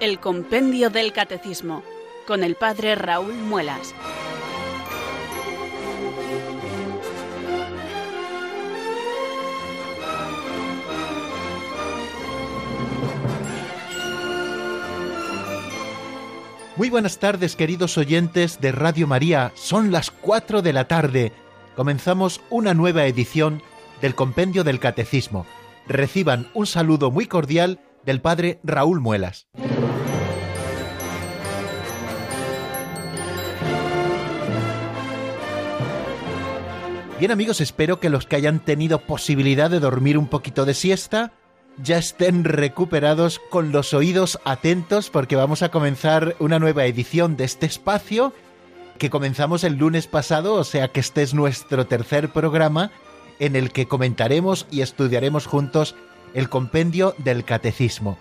El Compendio del Catecismo, con el Padre Raúl Muelas. Muy buenas tardes, queridos oyentes de Radio María. Son las 4 de la tarde. Comenzamos una nueva edición del Compendio del Catecismo. Reciban un saludo muy cordial del Padre Raúl Muelas. Bien amigos, espero que los que hayan tenido posibilidad de dormir un poquito de siesta ya estén recuperados con los oídos atentos porque vamos a comenzar una nueva edición de este espacio que comenzamos el lunes pasado, o sea que este es nuestro tercer programa en el que comentaremos y estudiaremos juntos el compendio del catecismo.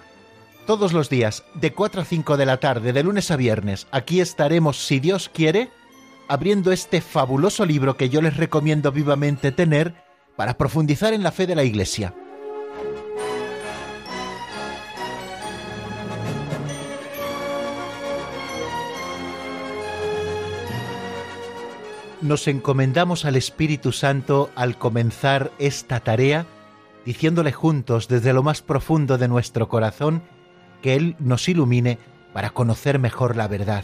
Todos los días, de 4 a 5 de la tarde, de lunes a viernes, aquí estaremos, si Dios quiere, abriendo este fabuloso libro que yo les recomiendo vivamente tener para profundizar en la fe de la Iglesia. nos encomendamos al Espíritu Santo al comenzar esta tarea, diciéndole juntos desde lo más profundo de nuestro corazón que Él nos ilumine para conocer mejor la verdad.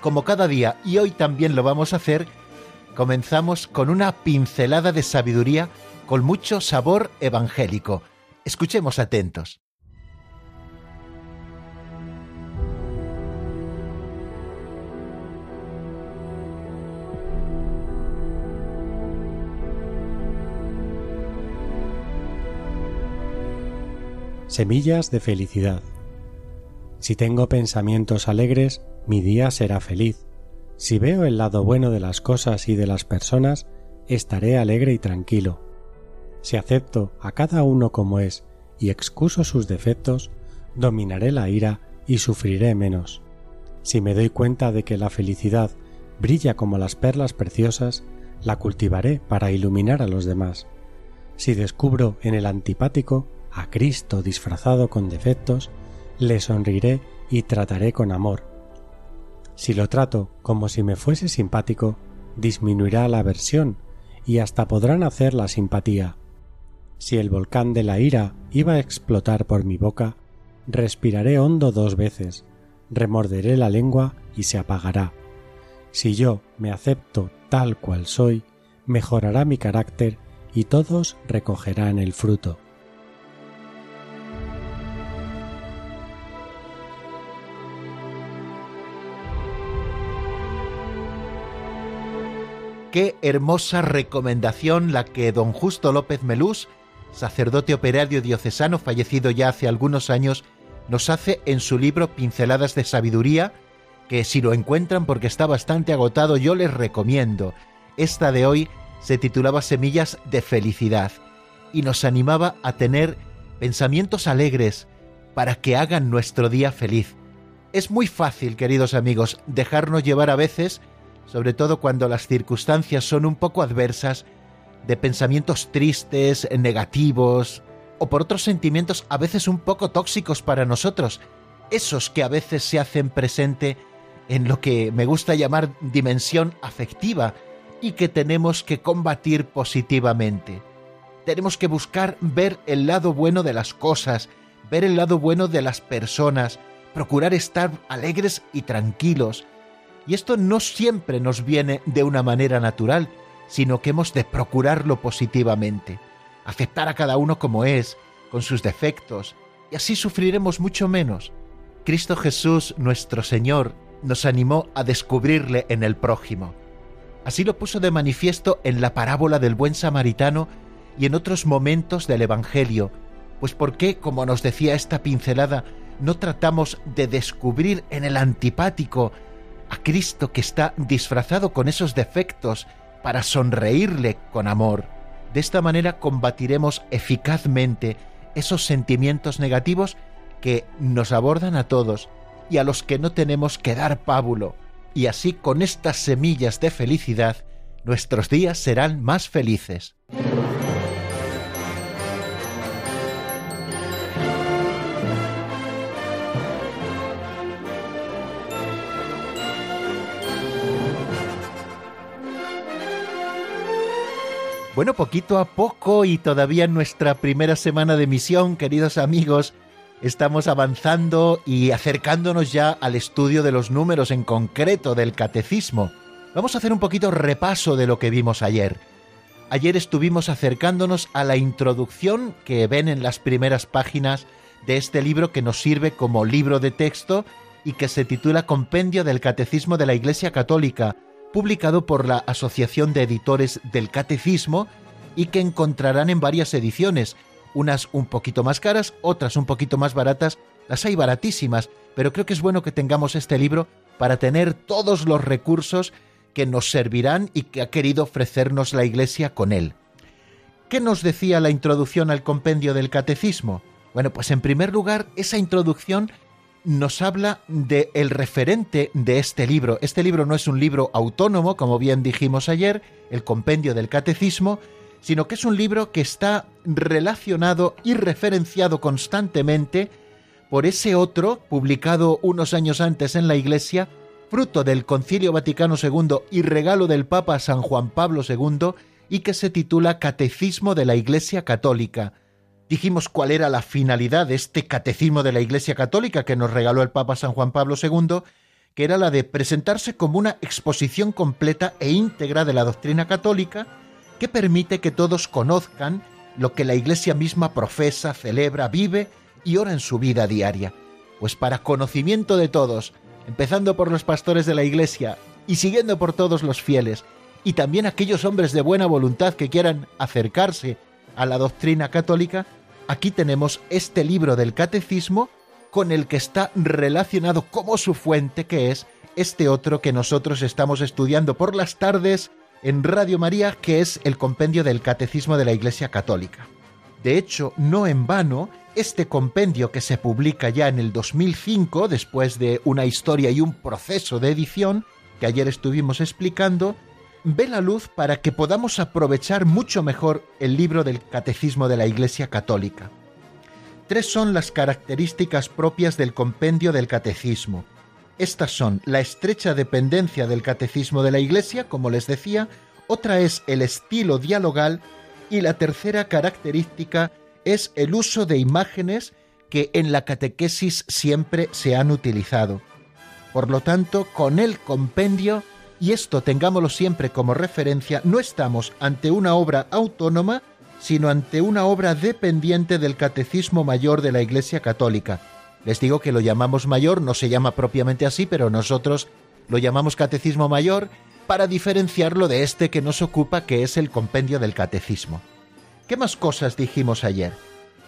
Como cada día, y hoy también lo vamos a hacer, comenzamos con una pincelada de sabiduría con mucho sabor evangélico. Escuchemos atentos. Semillas de felicidad. Si tengo pensamientos alegres, mi día será feliz. Si veo el lado bueno de las cosas y de las personas, estaré alegre y tranquilo. Si acepto a cada uno como es y excuso sus defectos, dominaré la ira y sufriré menos. Si me doy cuenta de que la felicidad brilla como las perlas preciosas, la cultivaré para iluminar a los demás. Si descubro en el antipático a Cristo disfrazado con defectos, le sonriré y trataré con amor, si lo trato como si me fuese simpático, disminuirá la aversión y hasta podrán hacer la simpatía. Si el volcán de la ira iba a explotar por mi boca, respiraré hondo dos veces, remorderé la lengua y se apagará. Si yo me acepto tal cual soy, mejorará mi carácter y todos recogerán el fruto. Qué hermosa recomendación la que don Justo López Melús, sacerdote operario diocesano fallecido ya hace algunos años, nos hace en su libro Pinceladas de Sabiduría, que si lo encuentran porque está bastante agotado yo les recomiendo. Esta de hoy se titulaba Semillas de Felicidad y nos animaba a tener pensamientos alegres para que hagan nuestro día feliz. Es muy fácil, queridos amigos, dejarnos llevar a veces sobre todo cuando las circunstancias son un poco adversas, de pensamientos tristes, negativos, o por otros sentimientos a veces un poco tóxicos para nosotros, esos que a veces se hacen presente en lo que me gusta llamar dimensión afectiva y que tenemos que combatir positivamente. Tenemos que buscar ver el lado bueno de las cosas, ver el lado bueno de las personas, procurar estar alegres y tranquilos, y esto no siempre nos viene de una manera natural, sino que hemos de procurarlo positivamente, aceptar a cada uno como es, con sus defectos, y así sufriremos mucho menos. Cristo Jesús, nuestro Señor, nos animó a descubrirle en el prójimo. Así lo puso de manifiesto en la parábola del buen samaritano y en otros momentos del Evangelio. Pues ¿por qué, como nos decía esta pincelada, no tratamos de descubrir en el antipático a Cristo que está disfrazado con esos defectos para sonreírle con amor? De esta manera combatiremos eficazmente esos sentimientos negativos que nos abordan a todos y a los que no tenemos que dar pábulo. Y así con estas semillas de felicidad, nuestros días serán más felices. Bueno, poquito a poco y todavía en nuestra primera semana de misión, queridos amigos, estamos avanzando y acercándonos ya al estudio de los números en concreto del catecismo. Vamos a hacer un poquito repaso de lo que vimos ayer. Ayer estuvimos acercándonos a la introducción que ven en las primeras páginas de este libro que nos sirve como libro de texto y que se titula Compendio del Catecismo de la Iglesia Católica, publicado por la Asociación de Editores del Catecismo y que encontrarán en varias ediciones, unas un poquito más caras, otras un poquito más baratas, las hay baratísimas, pero creo que es bueno que tengamos este libro para tener todos los recursos que nos servirán y que ha querido ofrecernos la Iglesia con él. ¿Qué nos decía la introducción al compendio del catecismo? Bueno, pues en primer lugar, esa introducción nos habla de el referente de este libro. Este libro no es un libro autónomo, como bien dijimos ayer, el compendio del catecismo, sino que es un libro que está relacionado y referenciado constantemente por ese otro, publicado unos años antes en la Iglesia, fruto del Concilio Vaticano II y regalo del Papa San Juan Pablo II, y que se titula Catecismo de la Iglesia Católica. Dijimos cuál era la finalidad de este Catecismo de la Iglesia Católica que nos regaló el Papa San Juan Pablo II, que era la de presentarse como una exposición completa e íntegra de la doctrina católica, que permite que todos conozcan lo que la Iglesia misma profesa, celebra, vive y ora en su vida diaria. Pues para conocimiento de todos, empezando por los pastores de la Iglesia y siguiendo por todos los fieles, y también aquellos hombres de buena voluntad que quieran acercarse a la doctrina católica, aquí tenemos este libro del catecismo con el que está relacionado como su fuente, que es este otro que nosotros estamos estudiando por las tardes en Radio María, que es el compendio del Catecismo de la Iglesia Católica. De hecho, no en vano, este compendio que se publica ya en el 2005, después de una historia y un proceso de edición, que ayer estuvimos explicando, ve la luz para que podamos aprovechar mucho mejor el libro del Catecismo de la Iglesia Católica. Tres son las características propias del compendio del Catecismo. Estas son la estrecha dependencia del catecismo de la Iglesia, como les decía, otra es el estilo dialogal y la tercera característica es el uso de imágenes que en la catequesis siempre se han utilizado. Por lo tanto, con el compendio, y esto tengámoslo siempre como referencia, no estamos ante una obra autónoma, sino ante una obra dependiente del Catecismo Mayor de la Iglesia Católica, les digo que lo llamamos mayor, no se llama propiamente así, pero nosotros lo llamamos catecismo mayor para diferenciarlo de este que nos ocupa, que es el compendio del catecismo. ¿Qué más cosas dijimos ayer?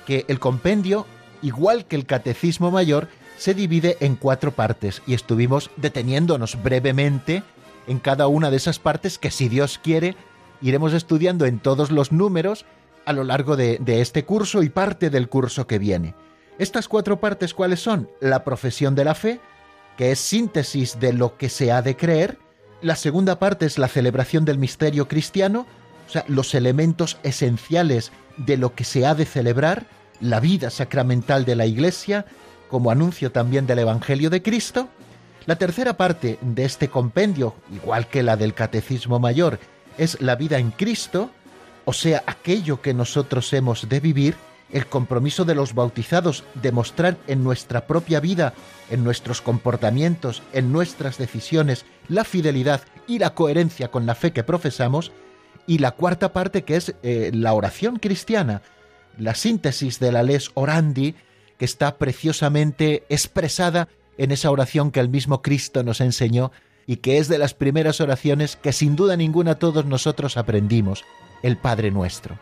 Que el compendio, igual que el catecismo mayor, se divide en cuatro partes y estuvimos deteniéndonos brevemente en cada una de esas partes que si Dios quiere iremos estudiando en todos los números a lo largo de, este curso y parte del curso que viene. Estas cuatro partes, ¿cuáles son? La profesión de la fe, que es síntesis de lo que se ha de creer. La segunda parte es la celebración del misterio cristiano, o sea, los elementos esenciales de lo que se ha de celebrar, la vida sacramental de la Iglesia, como anuncio también del Evangelio de Cristo. La tercera parte de este compendio, igual que la del Catecismo Mayor, es la vida en Cristo, o sea, aquello que nosotros hemos de vivir el compromiso de los bautizados de mostrar en nuestra propia vida, en nuestros comportamientos, en nuestras decisiones, la fidelidad y la coherencia con la fe que profesamos, y la cuarta parte que es eh, la oración cristiana, la síntesis de la les orandi, que está preciosamente expresada en esa oración que el mismo Cristo nos enseñó y que es de las primeras oraciones que sin duda ninguna todos nosotros aprendimos, el Padre nuestro.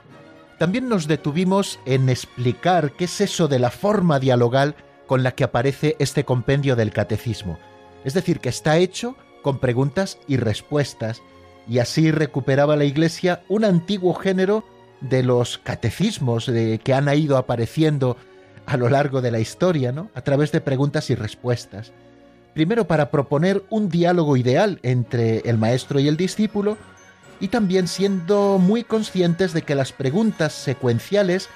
También nos detuvimos en explicar qué es eso de la forma dialogal con la que aparece este compendio del catecismo. Es decir, que está hecho con preguntas y respuestas, y así recuperaba la Iglesia un antiguo género de los catecismos que han ido apareciendo a lo largo de la historia, ¿no? A través de preguntas y respuestas. Primero para proponer un diálogo ideal entre el maestro y el discípulo, y también siendo muy conscientes de que las preguntas secuenciales,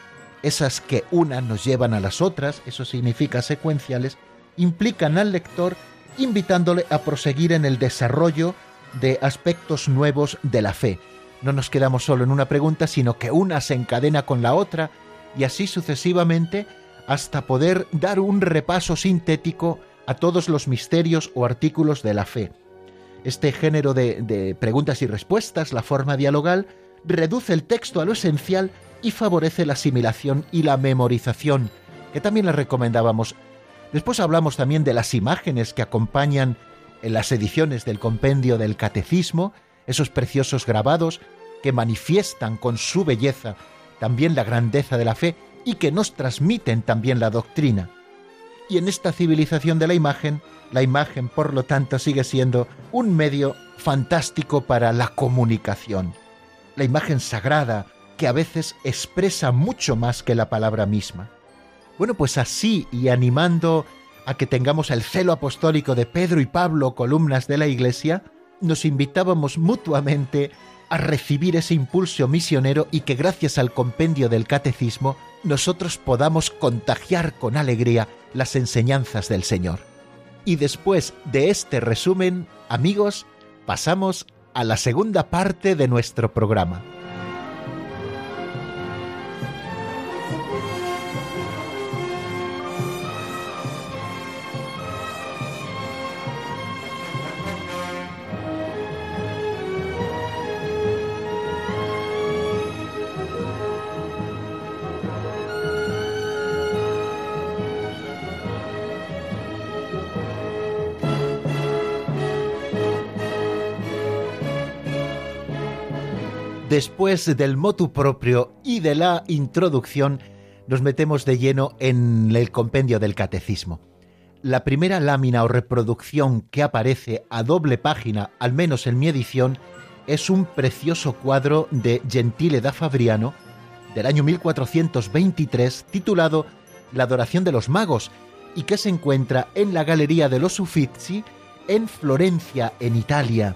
esas que unas nos llevan a las otras, eso significa secuenciales, implican al lector invitándole a proseguir en el desarrollo de aspectos nuevos de la fe. No nos quedamos solo en una pregunta, sino que una se encadena con la otra y así sucesivamente hasta poder dar un repaso sintético a todos los misterios o artículos de la fe. Este género de, preguntas y respuestas, la forma dialogal, reduce el texto a lo esencial y favorece la asimilación y la memorización, que también le recomendábamos. Después hablamos también de las imágenes que acompañan en las ediciones del compendio del catecismo, esos preciosos grabados que manifiestan con su belleza también la grandeza de la fe y que nos transmiten también la doctrina. Y en esta civilización de la imagen la imagen, por lo tanto, sigue siendo un medio fantástico para la comunicación. La imagen sagrada, que a veces expresa mucho más que la palabra misma. Bueno, pues así y animando a que tengamos el celo apostólico de Pedro y Pablo, columnas de la Iglesia, nos invitábamos mutuamente a recibir ese impulso misionero y que gracias al compendio del catecismo nosotros podamos contagiar con alegría las enseñanzas del Señor. Y después de este resumen, amigos, pasamos a la segunda parte de nuestro programa. Después del motu propio y de la introducción, nos metemos de lleno en el compendio del catecismo. La primera lámina o reproducción que aparece a doble página, al menos en mi edición, es un precioso cuadro de Gentile da Fabriano del año 1423 titulado La adoración de los magos y que se encuentra en la Galería de los Uffizi en Florencia, en Italia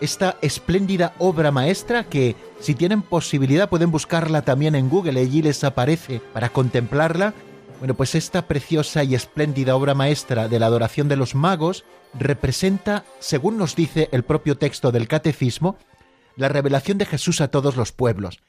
esta espléndida obra maestra que, si tienen posibilidad, pueden buscarla también en Google, allí les aparece para contemplarla. Bueno, pues esta preciosa y espléndida obra maestra de la adoración de los magos representa, según nos dice el propio texto del Catecismo, la revelación de Jesús a todos los pueblos.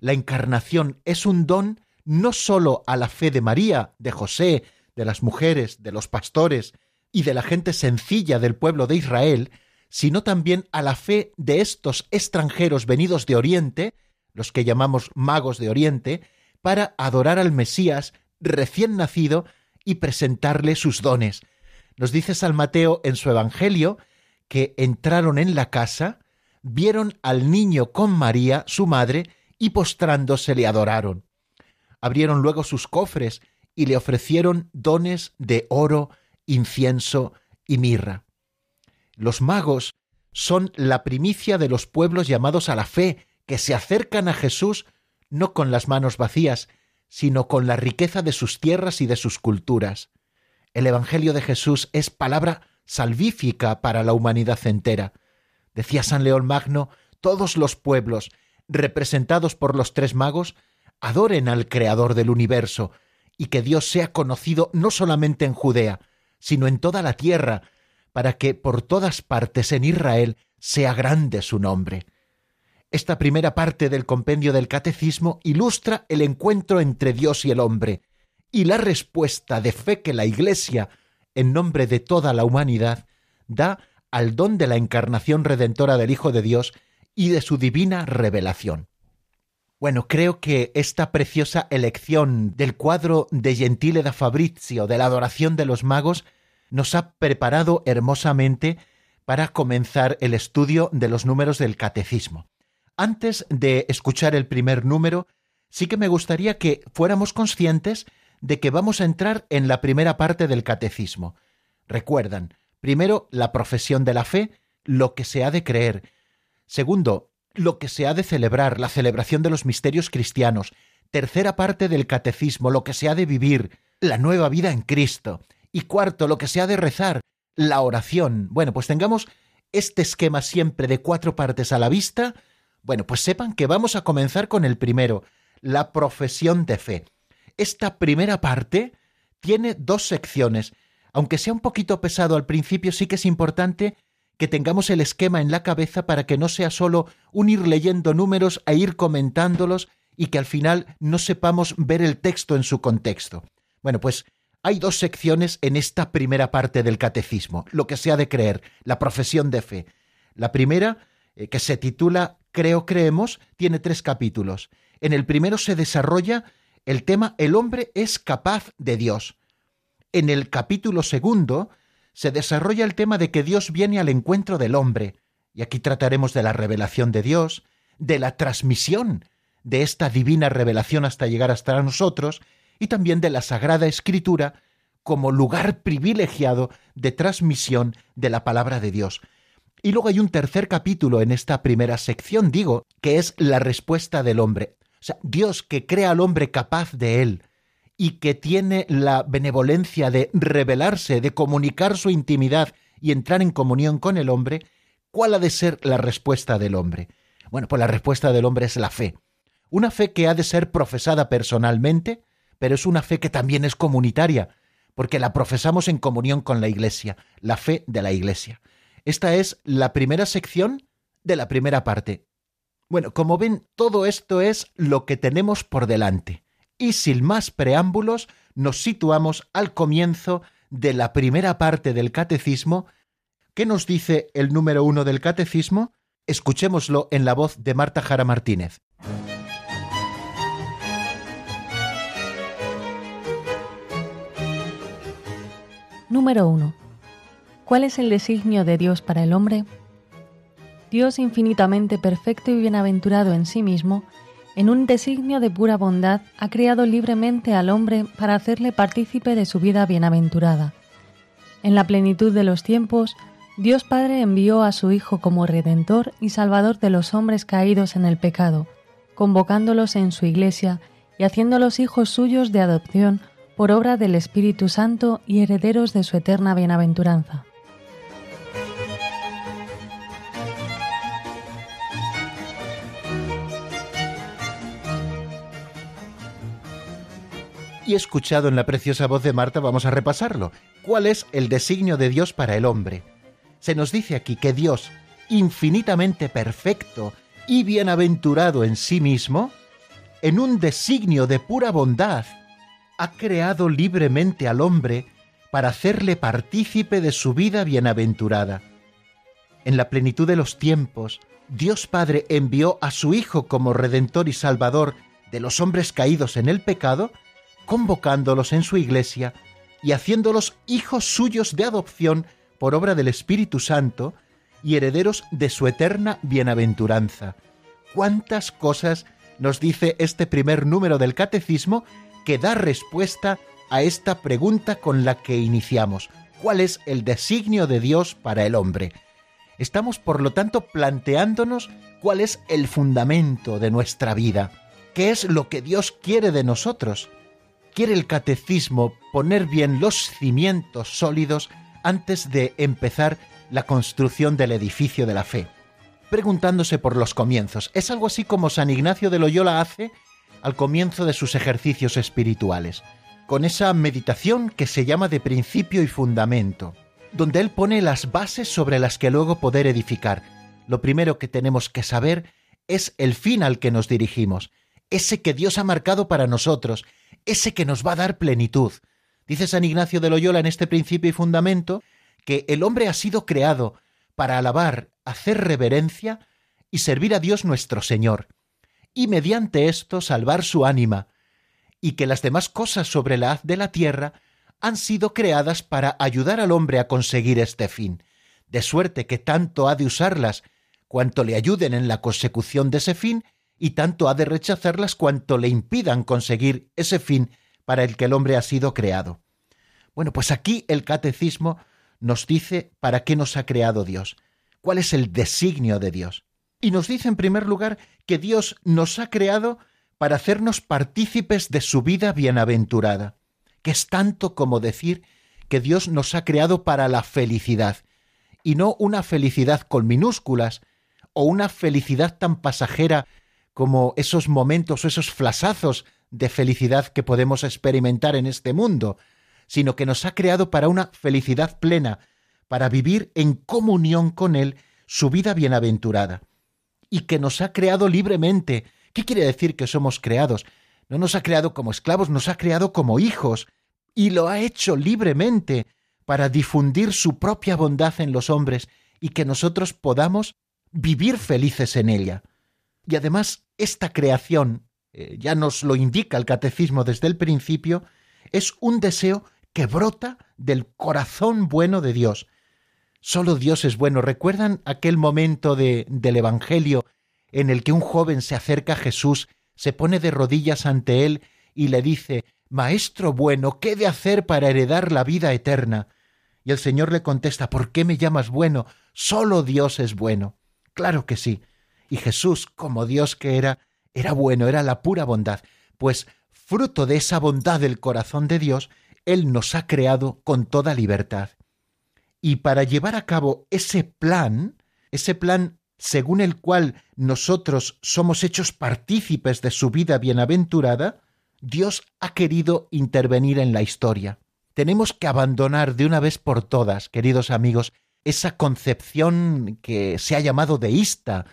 La encarnación es un don no sólo a la fe de María, de José, de las mujeres, de los pastores y de la gente sencilla del pueblo de Israel, sino también a la fe de estos extranjeros venidos de Oriente, los que llamamos magos de Oriente, para adorar al Mesías recién nacido y presentarle sus dones. Nos dice San Mateo en su Evangelio que entraron en la casa, vieron al niño con María, su madre, y postrándose le adoraron. Abrieron luego sus cofres y le ofrecieron dones de oro, incienso y mirra. Los magos son la primicia de los pueblos llamados a la fe, que se acercan a Jesús no con las manos vacías, sino con la riqueza de sus tierras y de sus culturas. El Evangelio de Jesús es palabra salvífica para la humanidad entera. Decía San León Magno, todos los pueblos, representados por los tres magos, adoren al Creador del universo, y que Dios sea conocido no solamente en Judea, sino en toda la tierra, para que por todas partes en Israel sea grande su nombre. Esta primera parte del compendio del Catecismo ilustra el encuentro entre Dios y el hombre, y la respuesta de fe que la Iglesia, en nombre de toda la humanidad, da al don de la encarnación redentora del Hijo de Dios y de su divina revelación. Bueno, creo que esta preciosa elección del cuadro de Gentile da Fabrizio de la adoración de los magos nos ha preparado hermosamente para comenzar el estudio de los números del catecismo. Antes de escuchar el primer número, sí que me gustaría que fuéramos conscientes de que vamos a entrar en la primera parte del catecismo. Recuerdan, primero, la profesión de la fe, lo que se ha de creer. Segundo, lo que se ha de celebrar, la celebración de los misterios cristianos. Tercera parte del catecismo, lo que se ha de vivir, la nueva vida en Cristo. Y cuarto, lo que se ha de rezar, la oración. Bueno, pues tengamos este esquema siempre de cuatro partes a la vista bueno, pues sepan que vamos a comenzar con el primero, la profesión de fe. Esta primera parte tiene dos secciones. Aunque sea un poquito pesado al principio, sí que es importante que tengamos el esquema en la cabeza para que no sea solo un ir leyendo números e ir comentándolos y que al final no sepamos ver el texto en su contexto. Bueno, pues hay dos secciones en esta primera parte del catecismo, lo que se ha de creer, la profesión de fe. La primera, eh, que se titula Creo, creemos, tiene tres capítulos. En el primero se desarrolla el tema El hombre es capaz de Dios. En el capítulo segundo se desarrolla el tema de que Dios viene al encuentro del hombre. Y aquí trataremos de la revelación de Dios, de la transmisión de esta divina revelación hasta llegar hasta nosotros, y también de la Sagrada Escritura como lugar privilegiado de transmisión de la palabra de Dios. Y luego hay un tercer capítulo en esta primera sección, digo, que es la respuesta del hombre. O sea, Dios que crea al hombre capaz de él y que tiene la benevolencia de revelarse, de comunicar su intimidad y entrar en comunión con el hombre, ¿cuál ha de ser la respuesta del hombre? Bueno, pues la respuesta del hombre es la fe. Una fe que ha de ser profesada personalmente, pero es una fe que también es comunitaria, porque la profesamos en comunión con la Iglesia, la fe de la Iglesia. Esta es la primera sección de la primera parte. Bueno, como ven, todo esto es lo que tenemos por delante. Y sin más preámbulos, nos situamos al comienzo de la primera parte del catecismo. ¿Qué nos dice el número uno del catecismo? Escuchémoslo en la voz de Marta Jara Martínez. Número 1. ¿Cuál es el designio de Dios para el hombre? Dios infinitamente perfecto y bienaventurado en sí mismo, en un designio de pura bondad, ha creado libremente al hombre para hacerle partícipe de su vida bienaventurada. En la plenitud de los tiempos, Dios Padre envió a su Hijo como Redentor y Salvador de los hombres caídos en el pecado, convocándolos en su Iglesia y haciéndolos hijos suyos de adopción por obra del Espíritu Santo y herederos de su eterna bienaventuranza. y escuchado en la preciosa voz de Marta, vamos a repasarlo. ¿Cuál es el designio de Dios para el hombre? Se nos dice aquí que Dios, infinitamente perfecto y bienaventurado en sí mismo, en un designio de pura bondad, ha creado libremente al hombre para hacerle partícipe de su vida bienaventurada. En la plenitud de los tiempos, Dios Padre envió a su Hijo como Redentor y Salvador de los hombres caídos en el pecado, convocándolos en su iglesia y haciéndolos hijos suyos de adopción por obra del Espíritu Santo y herederos de su eterna bienaventuranza. ¿Cuántas cosas nos dice este primer número del Catecismo que da respuesta a esta pregunta con la que iniciamos? ¿Cuál es el designio de Dios para el hombre? Estamos, por lo tanto, planteándonos cuál es el fundamento de nuestra vida, qué es lo que Dios quiere de nosotros quiere el catecismo poner bien los cimientos sólidos antes de empezar la construcción del edificio de la fe, preguntándose por los comienzos. Es algo así como San Ignacio de Loyola hace al comienzo de sus ejercicios espirituales, con esa meditación que se llama de principio y fundamento, donde él pone las bases sobre las que luego poder edificar. Lo primero que tenemos que saber es el fin al que nos dirigimos, ese que Dios ha marcado para nosotros, ese que nos va a dar plenitud. Dice San Ignacio de Loyola en este principio y fundamento que el hombre ha sido creado para alabar, hacer reverencia y servir a Dios nuestro Señor, y mediante esto salvar su ánima, y que las demás cosas sobre la haz de la tierra han sido creadas para ayudar al hombre a conseguir este fin. de suerte que tanto ha de usarlas cuanto le ayuden en la consecución de ese fin, y tanto ha de rechazarlas cuanto le impidan conseguir ese fin para el que el hombre ha sido creado. Bueno, pues aquí el catecismo nos dice para qué nos ha creado Dios, cuál es el designio de Dios. Y nos dice en primer lugar que Dios nos ha creado para hacernos partícipes de su vida bienaventurada, que es tanto como decir que Dios nos ha creado para la felicidad, y no una felicidad con minúsculas, o una felicidad tan pasajera como esos momentos o esos flasazos de felicidad que podemos experimentar en este mundo, sino que nos ha creado para una felicidad plena, para vivir en comunión con Él su vida bienaventurada, y que nos ha creado libremente. ¿Qué quiere decir que somos creados? No nos ha creado como esclavos, nos ha creado como hijos, y lo ha hecho libremente para difundir su propia bondad en los hombres y que nosotros podamos vivir felices en ella. Y además, esta creación, eh, ya nos lo indica el catecismo desde el principio, es un deseo que brota del corazón bueno de Dios. Solo Dios es bueno. ¿Recuerdan aquel momento de, del Evangelio en el que un joven se acerca a Jesús, se pone de rodillas ante él y le dice, Maestro bueno, ¿qué he de hacer para heredar la vida eterna? Y el Señor le contesta, ¿por qué me llamas bueno? Solo Dios es bueno. Claro que sí. Y Jesús, como Dios que era, era bueno, era la pura bondad. Pues fruto de esa bondad del corazón de Dios, él nos ha creado con toda libertad. Y para llevar a cabo ese plan, ese plan según el cual nosotros somos hechos partícipes de su vida bienaventurada, Dios ha querido intervenir en la historia. Tenemos que abandonar de una vez por todas, queridos amigos, esa concepción que se ha llamado deísta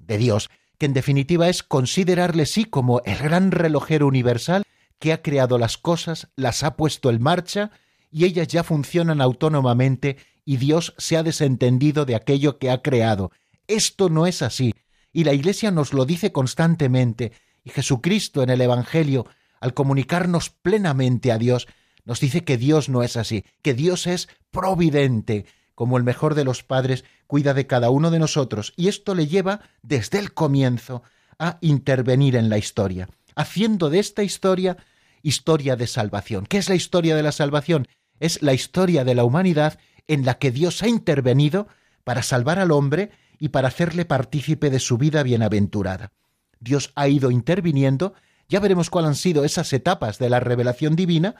de Dios, que en definitiva es considerarle sí como el gran relojero universal que ha creado las cosas, las ha puesto en marcha y ellas ya funcionan autónomamente y Dios se ha desentendido de aquello que ha creado. Esto no es así y la Iglesia nos lo dice constantemente y Jesucristo en el Evangelio, al comunicarnos plenamente a Dios, nos dice que Dios no es así, que Dios es providente, como el mejor de los padres cuida de cada uno de nosotros, y esto le lleva desde el comienzo a intervenir en la historia haciendo de esta historia historia de salvación. ¿Qué es la historia de la salvación? Es la historia de la humanidad en la que Dios ha intervenido para salvar al hombre y para hacerle partícipe de su vida bienaventurada. Dios ha ido interviniendo, ya veremos cuáles han sido esas etapas de la revelación divina,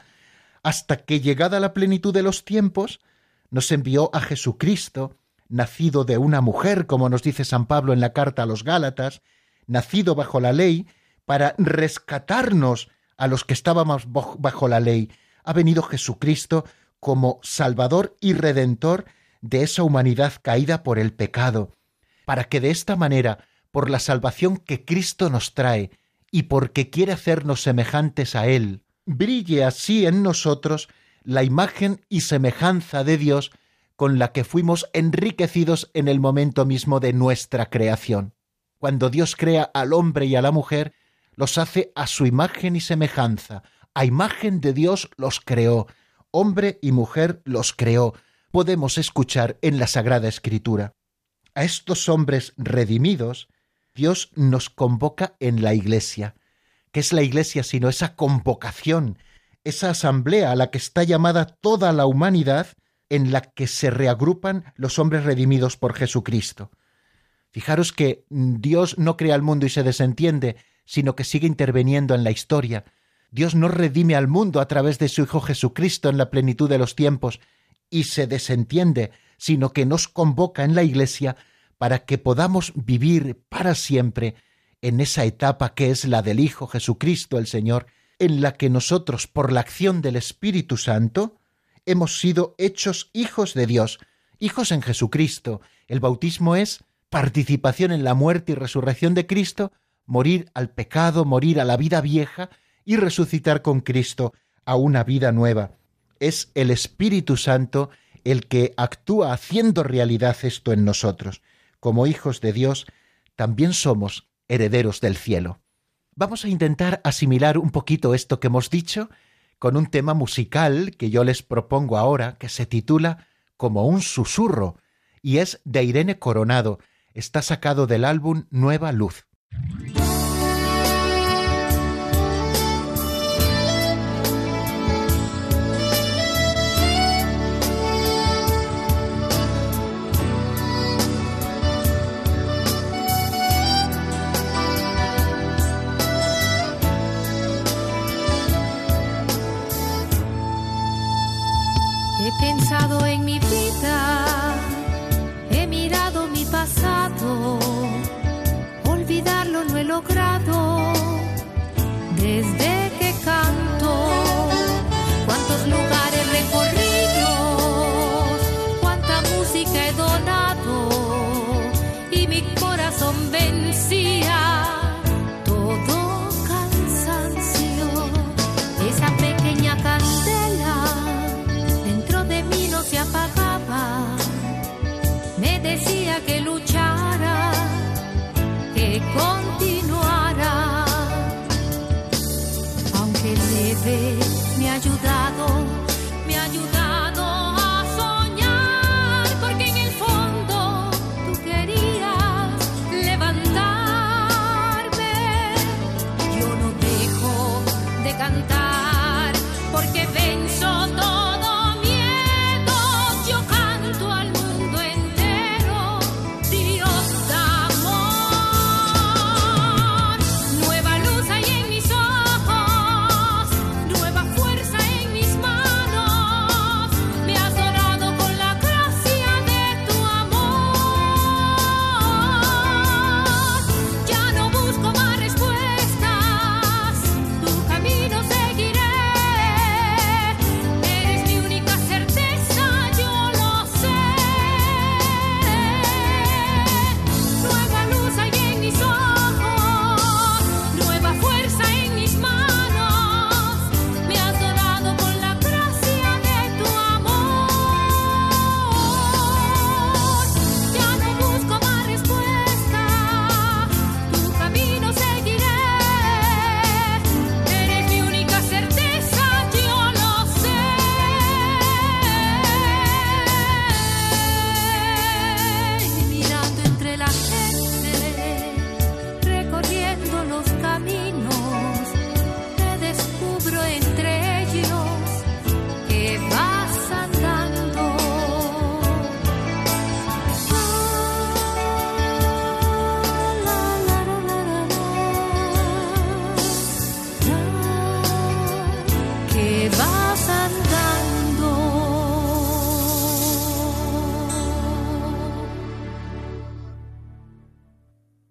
hasta que llegada la plenitud de los tiempos, nos envió a Jesucristo, nacido de una mujer, como nos dice San Pablo en la carta a los Gálatas, nacido bajo la ley, para rescatarnos a los que estábamos bajo la ley. Ha venido Jesucristo como Salvador y Redentor de esa humanidad caída por el pecado, para que de esta manera, por la salvación que Cristo nos trae y porque quiere hacernos semejantes a Él, brille así en nosotros la imagen y semejanza de Dios con la que fuimos enriquecidos en el momento mismo de nuestra creación. Cuando Dios crea al hombre y a la mujer, los hace a su imagen y semejanza. A imagen de Dios los creó. Hombre y mujer los creó. Podemos escuchar en la Sagrada Escritura. A estos hombres redimidos, Dios nos convoca en la Iglesia. ¿Qué es la Iglesia sino esa convocación, esa asamblea a la que está llamada toda la humanidad en la que se reagrupan los hombres redimidos por Jesucristo? Fijaros que Dios no crea el mundo y se desentiende, sino que sigue interviniendo en la historia. Dios no redime al mundo a través de su Hijo Jesucristo en la plenitud de los tiempos y se desentiende, sino que nos convoca en la Iglesia para que podamos vivir para siempre en esa etapa que es la del Hijo Jesucristo el Señor, en la que nosotros, por la acción del Espíritu Santo, hemos sido hechos hijos de Dios, hijos en Jesucristo. El bautismo es participación en la muerte y resurrección de Cristo morir al pecado, morir a la vida vieja y resucitar con Cristo a una vida nueva. Es el Espíritu Santo el que actúa haciendo realidad esto en nosotros. Como hijos de Dios, también somos herederos del cielo. Vamos a intentar asimilar un poquito esto que hemos dicho con un tema musical que yo les propongo ahora, que se titula Como un susurro, y es de Irene Coronado. Está sacado del álbum Nueva Luz. logrado.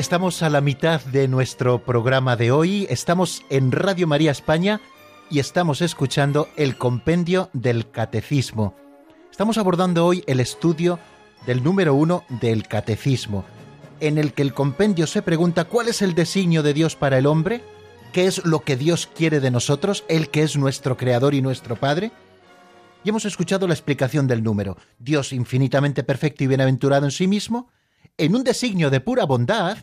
Estamos a la mitad de nuestro programa de hoy. Estamos en Radio María España y estamos escuchando el compendio del Catecismo. Estamos abordando hoy el estudio del número uno del Catecismo, en el que el compendio se pregunta cuál es el designio de Dios para el hombre, qué es lo que Dios quiere de nosotros, Él que es nuestro Creador y nuestro Padre. Y hemos escuchado la explicación del número. Dios infinitamente perfecto y bienaventurado en sí mismo, en un designio de pura bondad,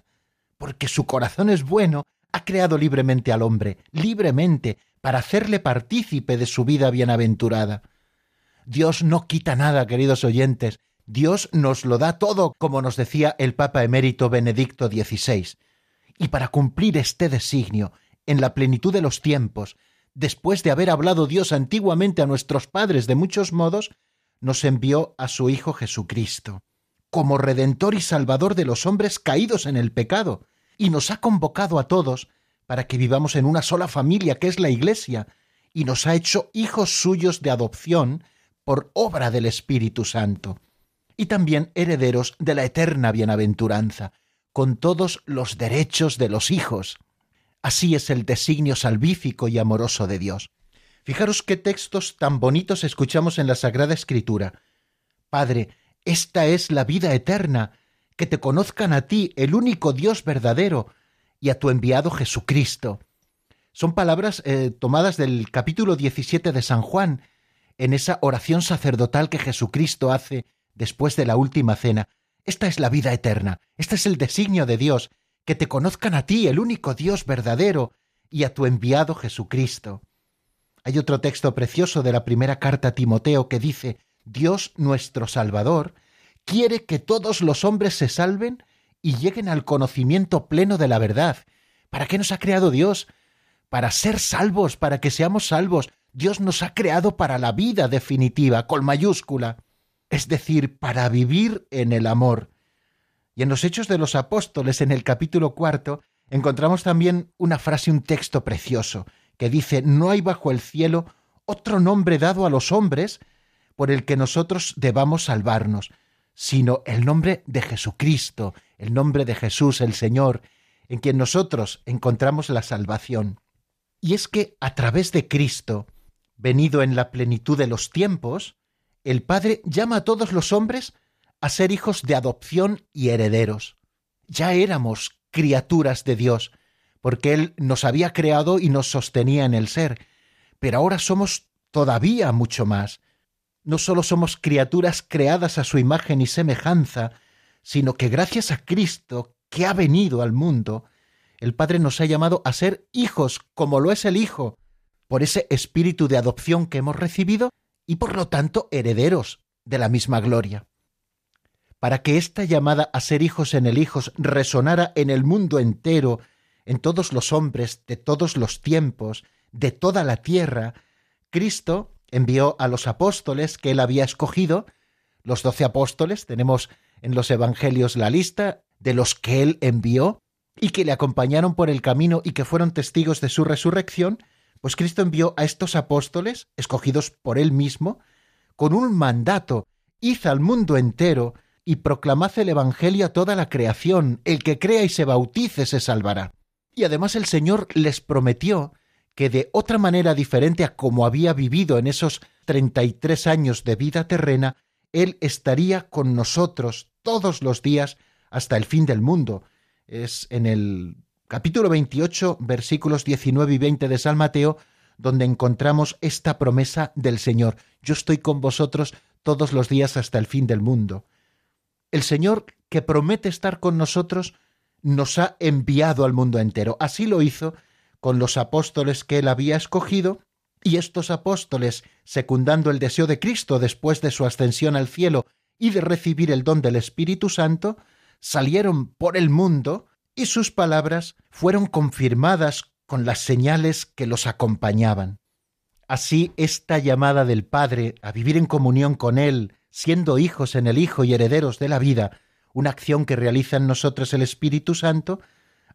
porque su corazón es bueno, ha creado libremente al hombre, libremente, para hacerle partícipe de su vida bienaventurada. Dios no quita nada, queridos oyentes, Dios nos lo da todo, como nos decía el Papa emérito Benedicto XVI. Y para cumplir este designio, en la plenitud de los tiempos, después de haber hablado Dios antiguamente a nuestros padres de muchos modos, nos envió a su Hijo Jesucristo como Redentor y Salvador de los hombres caídos en el pecado, y nos ha convocado a todos para que vivamos en una sola familia que es la Iglesia, y nos ha hecho hijos suyos de adopción por obra del Espíritu Santo, y también herederos de la eterna bienaventuranza, con todos los derechos de los hijos. Así es el designio salvífico y amoroso de Dios. Fijaros qué textos tan bonitos escuchamos en la Sagrada Escritura. Padre, esta es la vida eterna, que te conozcan a ti, el único Dios verdadero, y a tu enviado Jesucristo. Son palabras eh, tomadas del capítulo 17 de San Juan, en esa oración sacerdotal que Jesucristo hace después de la última cena. Esta es la vida eterna, este es el designio de Dios, que te conozcan a ti, el único Dios verdadero, y a tu enviado Jesucristo. Hay otro texto precioso de la primera carta a Timoteo que dice, Dios nuestro Salvador quiere que todos los hombres se salven y lleguen al conocimiento pleno de la verdad. ¿Para qué nos ha creado Dios? Para ser salvos, para que seamos salvos. Dios nos ha creado para la vida definitiva, con mayúscula, es decir, para vivir en el amor. Y en los Hechos de los Apóstoles, en el capítulo cuarto, encontramos también una frase, un texto precioso, que dice, no hay bajo el cielo otro nombre dado a los hombres por el que nosotros debamos salvarnos, sino el nombre de Jesucristo, el nombre de Jesús el Señor, en quien nosotros encontramos la salvación. Y es que a través de Cristo, venido en la plenitud de los tiempos, el Padre llama a todos los hombres a ser hijos de adopción y herederos. Ya éramos criaturas de Dios, porque Él nos había creado y nos sostenía en el ser, pero ahora somos todavía mucho más no solo somos criaturas creadas a su imagen y semejanza, sino que gracias a Cristo, que ha venido al mundo, el Padre nos ha llamado a ser hijos, como lo es el Hijo, por ese espíritu de adopción que hemos recibido y por lo tanto herederos de la misma gloria. Para que esta llamada a ser hijos en el Hijos resonara en el mundo entero, en todos los hombres de todos los tiempos, de toda la tierra, Cristo envió a los apóstoles que él había escogido, los doce apóstoles, tenemos en los evangelios la lista de los que él envió y que le acompañaron por el camino y que fueron testigos de su resurrección, pues Cristo envió a estos apóstoles, escogidos por él mismo, con un mandato, id al mundo entero y proclamad el Evangelio a toda la creación, el que crea y se bautice se salvará. Y además el Señor les prometió que de otra manera diferente a como había vivido en esos treinta y tres años de vida terrena, Él estaría con nosotros todos los días hasta el fin del mundo. Es en el capítulo 28, versículos 19 y 20 de San Mateo, donde encontramos esta promesa del Señor. Yo estoy con vosotros todos los días hasta el fin del mundo. El Señor que promete estar con nosotros nos ha enviado al mundo entero. Así lo hizo con los apóstoles que él había escogido, y estos apóstoles, secundando el deseo de Cristo después de su ascensión al cielo y de recibir el don del Espíritu Santo, salieron por el mundo y sus palabras fueron confirmadas con las señales que los acompañaban. Así esta llamada del Padre a vivir en comunión con Él, siendo hijos en el Hijo y herederos de la vida, una acción que realiza en nosotros el Espíritu Santo,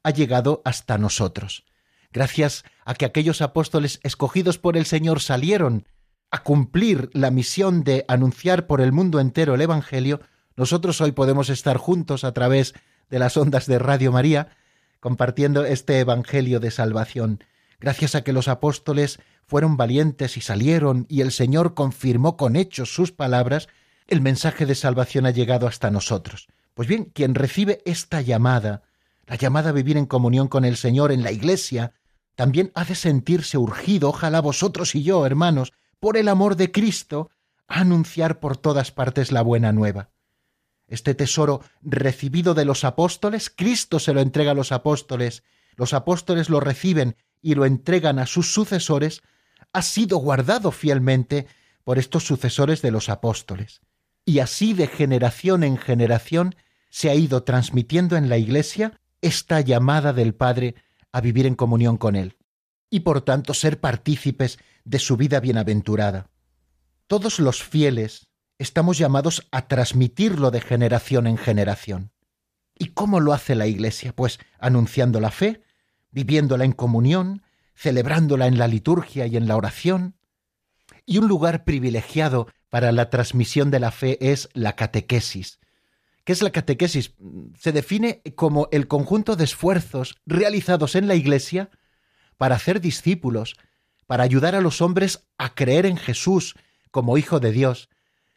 ha llegado hasta nosotros gracias a que aquellos apóstoles escogidos por el Señor salieron a cumplir la misión de anunciar por el mundo entero el Evangelio, nosotros hoy podemos estar juntos a través de las ondas de Radio María, compartiendo este Evangelio de salvación. Gracias a que los apóstoles fueron valientes y salieron y el Señor confirmó con hechos sus palabras, el mensaje de salvación ha llegado hasta nosotros. Pues bien, quien recibe esta llamada, la llamada a vivir en comunión con el Señor en la Iglesia, también ha de sentirse urgido, ojalá vosotros y yo, hermanos, por el amor de Cristo, a anunciar por todas partes la buena nueva. Este tesoro recibido de los apóstoles, Cristo se lo entrega a los apóstoles, los apóstoles lo reciben y lo entregan a sus sucesores, ha sido guardado fielmente por estos sucesores de los apóstoles. Y así de generación en generación se ha ido transmitiendo en la Iglesia esta llamada del Padre a vivir en comunión con Él y por tanto ser partícipes de su vida bienaventurada. Todos los fieles estamos llamados a transmitirlo de generación en generación. ¿Y cómo lo hace la Iglesia? Pues anunciando la fe, viviéndola en comunión, celebrándola en la liturgia y en la oración. Y un lugar privilegiado para la transmisión de la fe es la catequesis, ¿Qué es la catequesis? Se define como el conjunto de esfuerzos realizados en la Iglesia para hacer discípulos, para ayudar a los hombres a creer en Jesús como Hijo de Dios,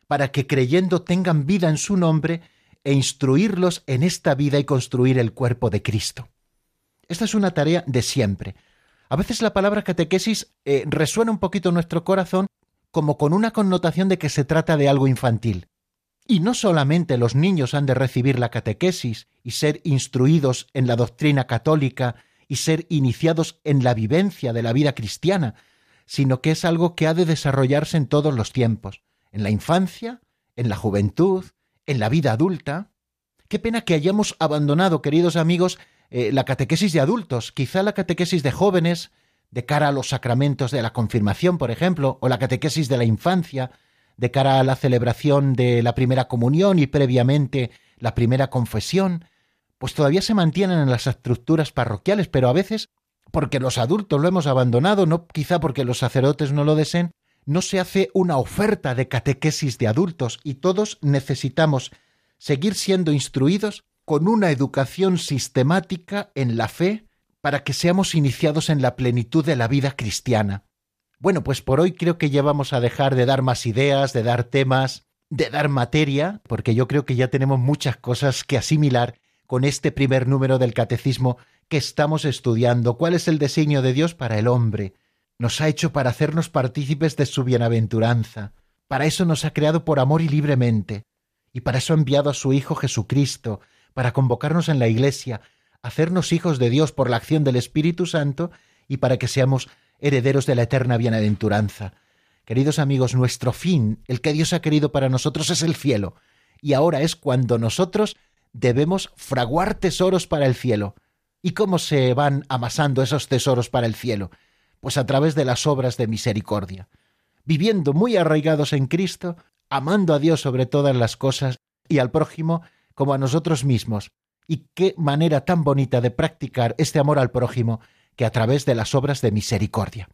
para que creyendo tengan vida en su nombre e instruirlos en esta vida y construir el cuerpo de Cristo. Esta es una tarea de siempre. A veces la palabra catequesis eh, resuena un poquito en nuestro corazón como con una connotación de que se trata de algo infantil. Y no solamente los niños han de recibir la catequesis y ser instruidos en la doctrina católica y ser iniciados en la vivencia de la vida cristiana, sino que es algo que ha de desarrollarse en todos los tiempos, en la infancia, en la juventud, en la vida adulta. Qué pena que hayamos abandonado, queridos amigos, eh, la catequesis de adultos, quizá la catequesis de jóvenes, de cara a los sacramentos de la confirmación, por ejemplo, o la catequesis de la infancia, de cara a la celebración de la primera comunión y previamente la primera confesión, pues todavía se mantienen en las estructuras parroquiales, pero a veces, porque los adultos lo hemos abandonado, no quizá porque los sacerdotes no lo deseen, no se hace una oferta de catequesis de adultos y todos necesitamos seguir siendo instruidos con una educación sistemática en la fe para que seamos iniciados en la plenitud de la vida cristiana. Bueno, pues por hoy creo que ya vamos a dejar de dar más ideas, de dar temas, de dar materia, porque yo creo que ya tenemos muchas cosas que asimilar con este primer número del catecismo que estamos estudiando. ¿Cuál es el designio de Dios para el hombre? Nos ha hecho para hacernos partícipes de su bienaventuranza. Para eso nos ha creado por amor y libremente. Y para eso ha enviado a su Hijo Jesucristo, para convocarnos en la Iglesia, hacernos hijos de Dios por la acción del Espíritu Santo y para que seamos herederos de la eterna bienaventuranza. Queridos amigos, nuestro fin, el que Dios ha querido para nosotros, es el cielo. Y ahora es cuando nosotros debemos fraguar tesoros para el cielo. ¿Y cómo se van amasando esos tesoros para el cielo? Pues a través de las obras de misericordia. Viviendo muy arraigados en Cristo, amando a Dios sobre todas las cosas y al prójimo como a nosotros mismos. Y qué manera tan bonita de practicar este amor al prójimo que a través de las obras de misericordia.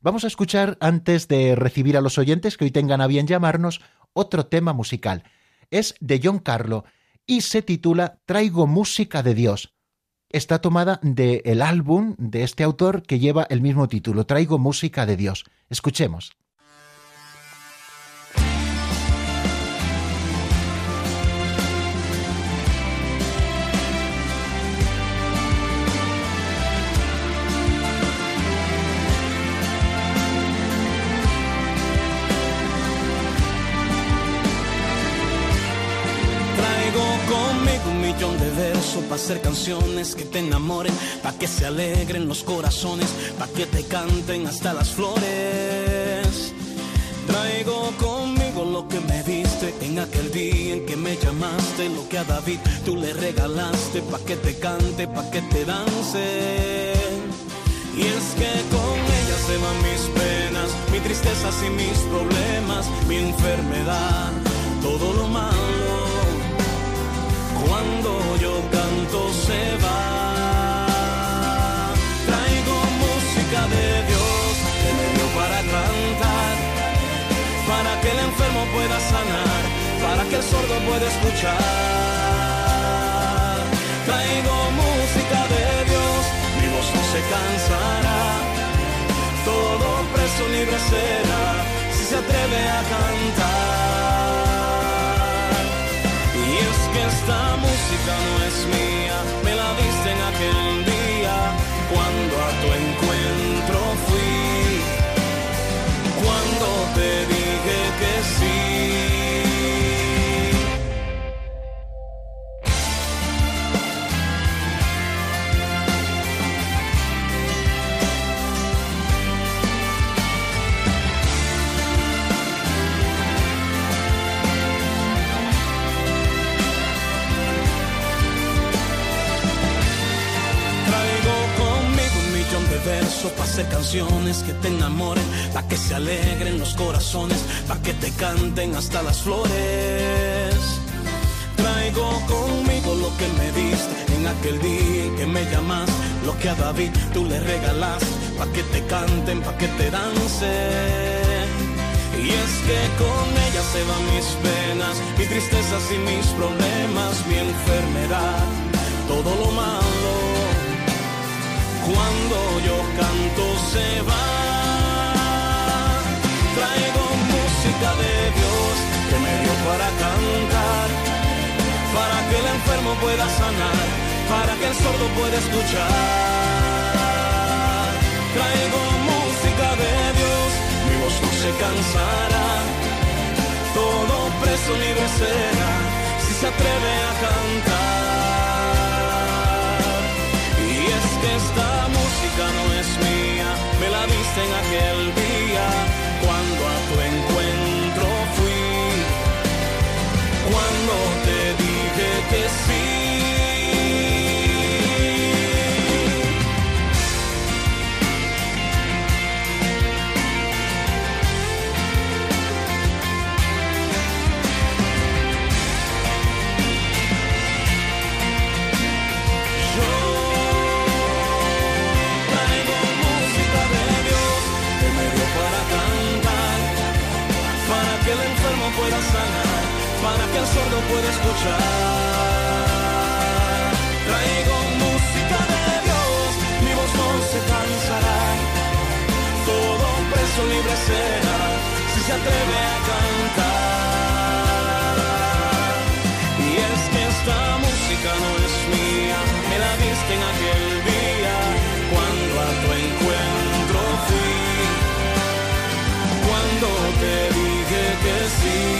Vamos a escuchar, antes de recibir a los oyentes que hoy tengan a bien llamarnos, otro tema musical. Es de John Carlo y se titula Traigo música de Dios. Está tomada del el álbum de este autor que lleva el mismo título, Traigo música de Dios. Escuchemos. Para hacer canciones que te enamoren, para que se alegren los corazones, para que te canten hasta las flores. Traigo conmigo lo que me diste en aquel día en que me llamaste, lo que a David tú le regalaste, para que te cante, para que te dance. Y es que con ella se van mis penas, mis tristezas y mis problemas, mi enfermedad, todo lo malo cuando yo canto se va. Traigo música de Dios que me para cantar, para que el enfermo pueda sanar, para que el sordo pueda escuchar. Traigo música de Dios, mi voz no se cansará, todo preso libre será si se atreve a cantar esta música no es mía, me la diste en aquel día cuando a tu encuentro fui, cuando te dije que sí. Para hacer canciones que te enamoren, para que se alegren los corazones, para que te canten hasta las flores. Traigo conmigo lo que me diste en aquel día en que me llamas, lo que a David tú le regalas, para que te canten, para que te dancen. Y es que con ella se van mis penas, mis tristezas y mis problemas, mi enfermedad, todo lo malo. Cuando yo canto se va. Traigo música de Dios que me dio para cantar, para que el enfermo pueda sanar, para que el sordo pueda escuchar. Traigo música de Dios, mi voz no se cansará, todo preso libre será si se atreve a cantar. En aquel que el sordo pueda escuchar. Traigo música de Dios, mi voz no se cansará, todo preso libre será si se atreve a cantar. Y es que esta música no es mía, me la diste en aquel día, cuando a tu encuentro fui, cuando te dije que sí.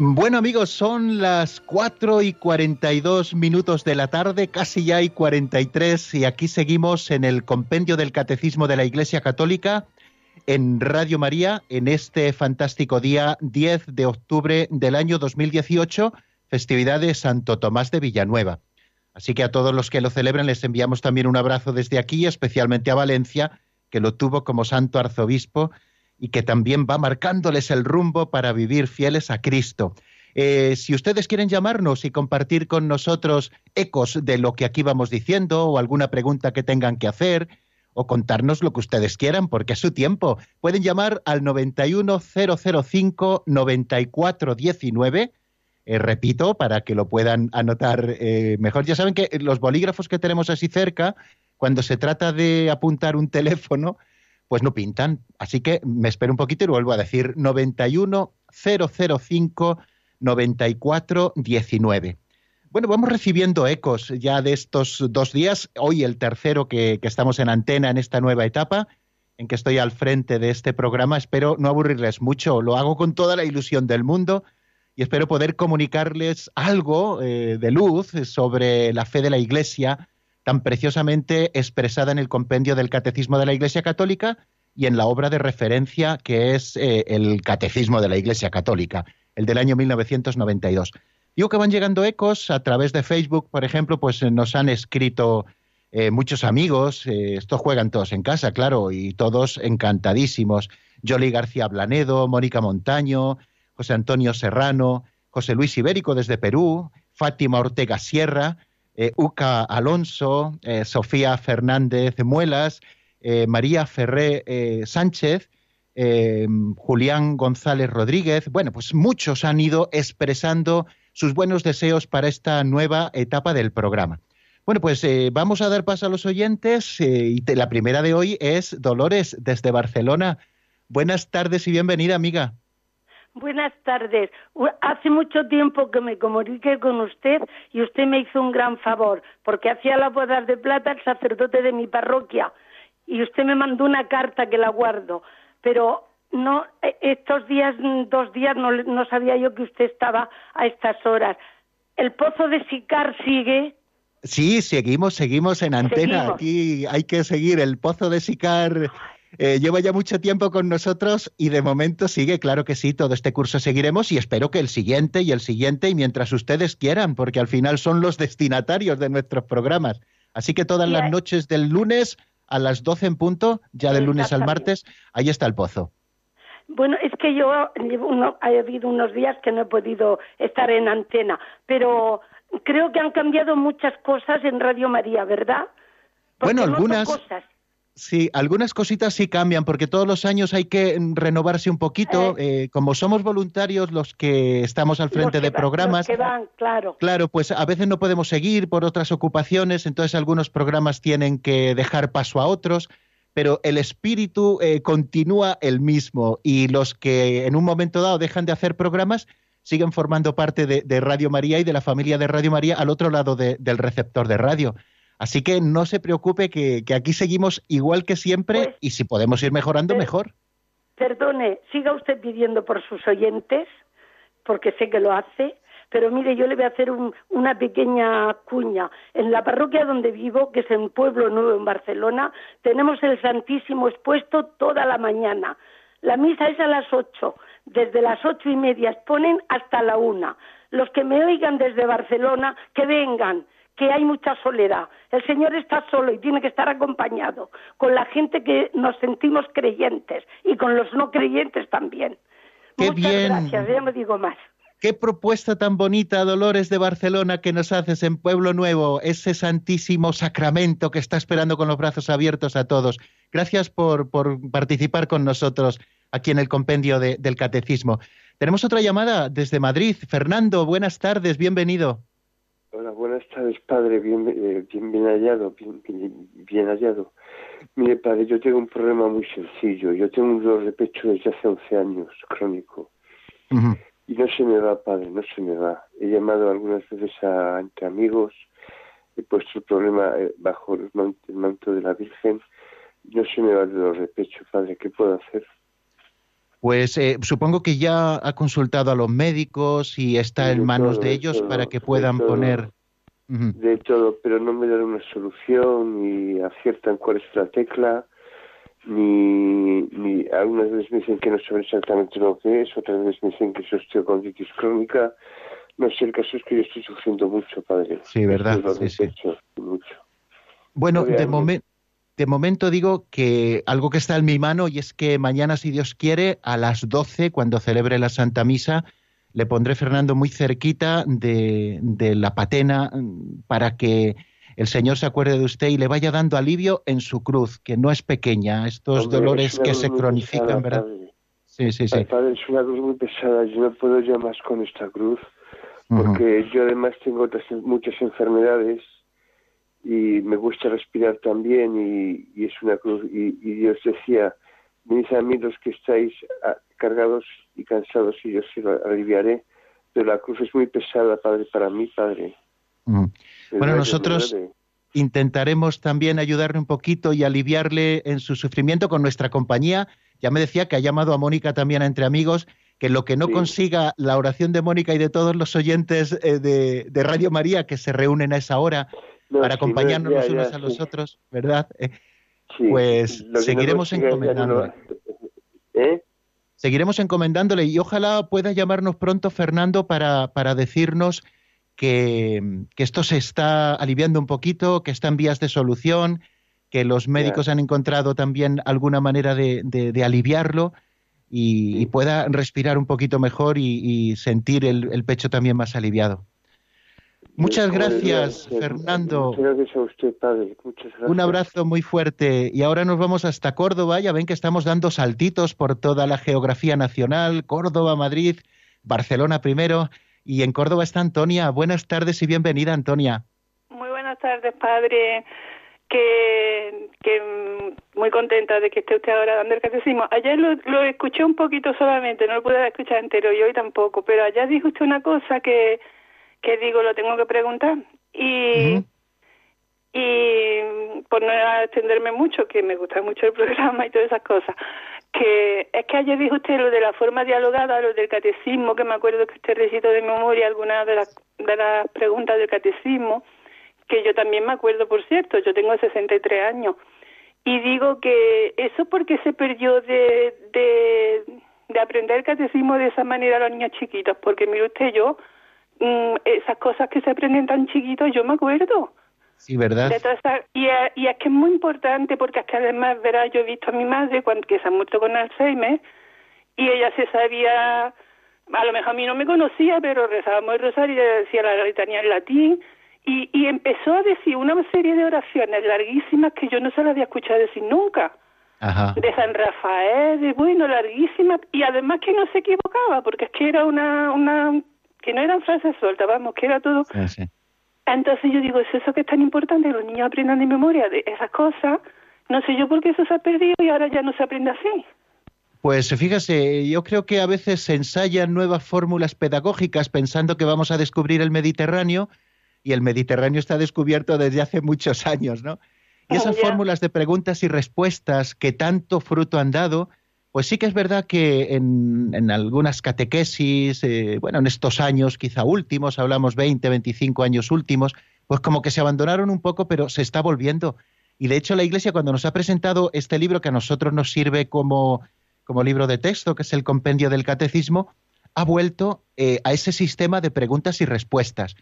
Bueno amigos, son las 4 y 42 minutos de la tarde, casi ya hay 43 y aquí seguimos en el compendio del Catecismo de la Iglesia Católica en Radio María en este fantástico día 10 de octubre del año 2018, festividad de Santo Tomás de Villanueva. Así que a todos los que lo celebran les enviamos también un abrazo desde aquí, especialmente a Valencia, que lo tuvo como santo arzobispo y que también va marcándoles el rumbo para vivir fieles a Cristo. Eh, si ustedes quieren llamarnos y compartir con nosotros ecos de lo que aquí vamos diciendo o alguna pregunta que tengan que hacer o contarnos lo que ustedes quieran, porque es su tiempo, pueden llamar al 91005-9419. Eh, repito, para que lo puedan anotar eh, mejor. Ya saben que los bolígrafos que tenemos así cerca, cuando se trata de apuntar un teléfono, pues no pintan. Así que me espero un poquito y vuelvo a decir 91 005 94 19. Bueno, vamos recibiendo ecos ya de estos dos días. Hoy el tercero que, que, estamos en antena en esta nueva etapa, en que estoy al frente de este programa. Espero no aburrirles mucho. Lo hago con toda la ilusión del mundo y espero poder comunicarles algo eh, de luz sobre la fe de la Iglesia, tan preciosamente expresada en el compendio del Catecismo de la Iglesia Católica y en la obra de referencia que es eh, el Catecismo de la Iglesia Católica, el del año 1992. Digo que van llegando ecos a través de Facebook, por ejemplo, pues nos han escrito eh, muchos amigos, eh, estos juegan todos en casa, claro, y todos encantadísimos. Jolly García Blanedo, Mónica Montaño, José Antonio Serrano, José Luis Ibérico desde Perú, Fátima Ortega Sierra, eh, Uca Alonso, eh, Sofía Fernández Muelas, eh, María Ferré Sánchez, Julián González Rodríguez. Bueno, pues muchos han ido expresando sus buenos deseos para esta nueva etapa del programa. Bueno, pues vamos a dar paso a los oyentes y la primera de hoy es Dolores desde Barcelona. Buenas tardes y bienvenida, amiga. Buenas tardes. Hace mucho tiempo que me comuniqué con usted y usted me hizo un gran favor, porque hacía las bodas de plata el sacerdote de mi parroquia y usted me mandó una carta que la guardo, pero no e, estos días dos días no, no sabía yo que usted estaba a estas horas. El pozo de Sicar sigue. Sí, seguimos, seguimos en antena. Aquí hay que seguir el pozo de Sicar eh, lleva ya mucho tiempo con nosotros y de momento sigue, claro que sí, todo este curso seguiremos y espero que el siguiente y el siguiente y mientras ustedes quieran, porque al final son los destinatarios de nuestros programas. Así que todas las noches del lunes a las 12 en punto, ya del lunes al martes, ahí está el pozo. Bueno, es que yo ha habido unos días que no he podido estar en antena, pero creo que han cambiado muchas cosas en Radio María, ¿verdad? bueno, algunas. Sí, algunas cositas sí cambian, porque todos los años hay que renovarse un poquito. Eh. Eh, como somos voluntarios los que estamos al frente de programas. claro. Claro, pues a veces no podemos seguir por otras ocupaciones, entonces algunos programas tienen que dejar paso a otros, pero el espíritu eh, continúa el mismo y los que en un momento dado dejan de hacer programas siguen formando parte de, Radio María y de la familia de Radio María al otro lado del receptor de radio. Así que no se preocupe que, aquí seguimos igual que siempre pues y si podemos ir mejorando, mejor. Perdone, siga usted pidiendo por sus oyentes, porque sé que lo hace, pero mire, yo le voy a hacer una pequeña cuña. En la parroquia donde vivo, que es en Pueblo Nuevo, en Barcelona, tenemos el Santísimo expuesto toda la mañana. La misa es a las ocho. Desde las ocho y media exponen hasta la una. Los que me oigan desde Barcelona, que vengan que hay mucha soledad. El Señor está solo y tiene que estar acompañado con la gente que nos sentimos creyentes y con los no creyentes también. Qué Muchas bien. gracias, ya no digo más. Qué propuesta tan bonita, Dolores de Barcelona, que nos haces en Pueblo Nuevo, ese santísimo sacramento que está esperando con los brazos abiertos a todos. Gracias por, participar con nosotros aquí en el compendio del Catecismo. Tenemos otra llamada desde Madrid. Fernando, buenas tardes, bienvenido. Hola, buenas tardes, padre, bien, eh, bien, hallado, bien, hallado. Mire, padre, yo tengo un problema muy sencillo. Yo tengo un dolor de pecho desde hace 11 años, crónico. Y no se me va, padre, no se me va. He llamado algunas veces a, entre amigos, he puesto el problema eh, bajo el manto, de la Virgen. No se me va el dolor de pecho, padre, ¿qué puedo hacer? Pues eh, supongo que ya ha consultado a los médicos y está en manos de ellos para que puedan poner. De todo, pero no me dan una solución ni aciertan cuál es la tecla, ni, ni algunas veces me dicen que no saben exactamente lo que es, otras veces me dicen que es osteocondritis crónica. No sé, el caso es que yo estoy sufriendo mucho, padre. Sí, ¿verdad? Sí, sí. mucho. Bueno, de momento de momento digo que algo que está en mi mano y es que mañana, si Dios quiere, a las 12, cuando celebre la Santa Misa, le pondré Fernando muy cerquita de, la patena mm, para que el Señor se acuerde de usted y le vaya dando alivio en su cruz, que no es pequeña, estos dolores que se cronifican, ¿verdad? Sí, sí, sí. Padre, es una cruz muy pesada, yo no puedo ya más con esta cruz, porque yo además tengo otras, muchas enfermedades y me gusta respirar también y, es una cruz y, Dios decía venid a mí los que estáis ah, cargados y cansados y yo os aliviaré pero la cruz es muy pesada padre para mí padre bueno nosotros intentaremos también ayudarle un poquito y aliviarle en su sufrimiento con nuestra compañía. Ya me decía que ha llamado a Mónica también a entre amigos que lo que no consiga la oración de Mónica y de todos los oyentes eh, de, de Radio María que se reúnen a esa hora para acompañarnos los unos a los otros, ¿verdad? Eh, pues seguiremos encomendándole. ¿Eh? Seguiremos encomendándole y ojalá pueda llamarnos pronto Fernando para, para decirnos que, esto se está aliviando un poquito, que está en vías de solución, que los médicos han encontrado también alguna manera de, de, aliviarlo y, pueda respirar un poquito mejor y, sentir el pecho también más aliviado. Muchas gracias, Fernando. Gracias a usted, padre. Muchas gracias. Un abrazo muy fuerte. Y ahora nos vamos hasta Córdoba. Ya ven que estamos dando saltitos por toda la geografía nacional. Córdoba, Madrid, Barcelona primero. Y en Córdoba está Antonia. Buenas tardes y bienvenida, Antonia. Muy buenas buenas tardes, padre. Que, que muy contenta de que esté usted ahora dando el catecismo. Ayer lo, lo escuché un poquito solamente, no lo pude escuchar entero y hoy tampoco, pero ayer dijo usted una cosa que, que digo, lo tengo que preguntar. Y, y por no extenderme mucho, que me gusta mucho el programa y todas esas cosas, que es que ayer dijo usted lo de la forma dialogada, lo del catecismo, que me acuerdo que usted recitó de memoria algunas de las, de las preguntas del catecismo, que yo también me acuerdo, por cierto, yo tengo 63 años. Y digo que eso porque se perdió de, de, de aprender el catecismo de esa manera a los niños chiquitos, porque mire usted, yo, mm, esas cosas que se aprenden tan chiquitos, yo me acuerdo. Sí, ¿verdad? y, y, es que es muy importante porque es que además, verás, yo he visto a mi madre cuando, que se ha muerto con Alzheimer y ella se sabía, a lo mejor a mí no me conocía, pero rezábamos el rosario y decía la letanía en latín y, y empezó a decir una serie de oraciones larguísimas que yo no se las había escuchado decir nunca. Ajá. De San Rafael, de bueno, larguísimas, y además que no se equivocaba, porque es que era una, una, que no eran frases sueltas, vamos, que era todo. Sí, sí. Entonces yo digo, es eso que es tan importante, los niños aprendan de memoria de esas cosas, no sé yo por qué eso se ha perdido y ahora ya no se aprende así. Pues fíjese, yo creo que a veces se ensayan nuevas fórmulas pedagógicas pensando que vamos a descubrir el Mediterráneo y el Mediterráneo está descubierto desde hace muchos años, ¿no? Y esas Ya. fórmulas de preguntas y respuestas que tanto fruto han dado, pues sí que es verdad que en, en algunas catequesis, eh, bueno, en estos años quizá últimos, hablamos 20, 25 años últimos, pues como que se abandonaron un poco, pero se está volviendo. Y de hecho la Iglesia cuando nos ha presentado este libro que a nosotros nos sirve como, como libro de texto, que es el compendio del catecismo, ha vuelto eh, a ese sistema de preguntas y respuestas.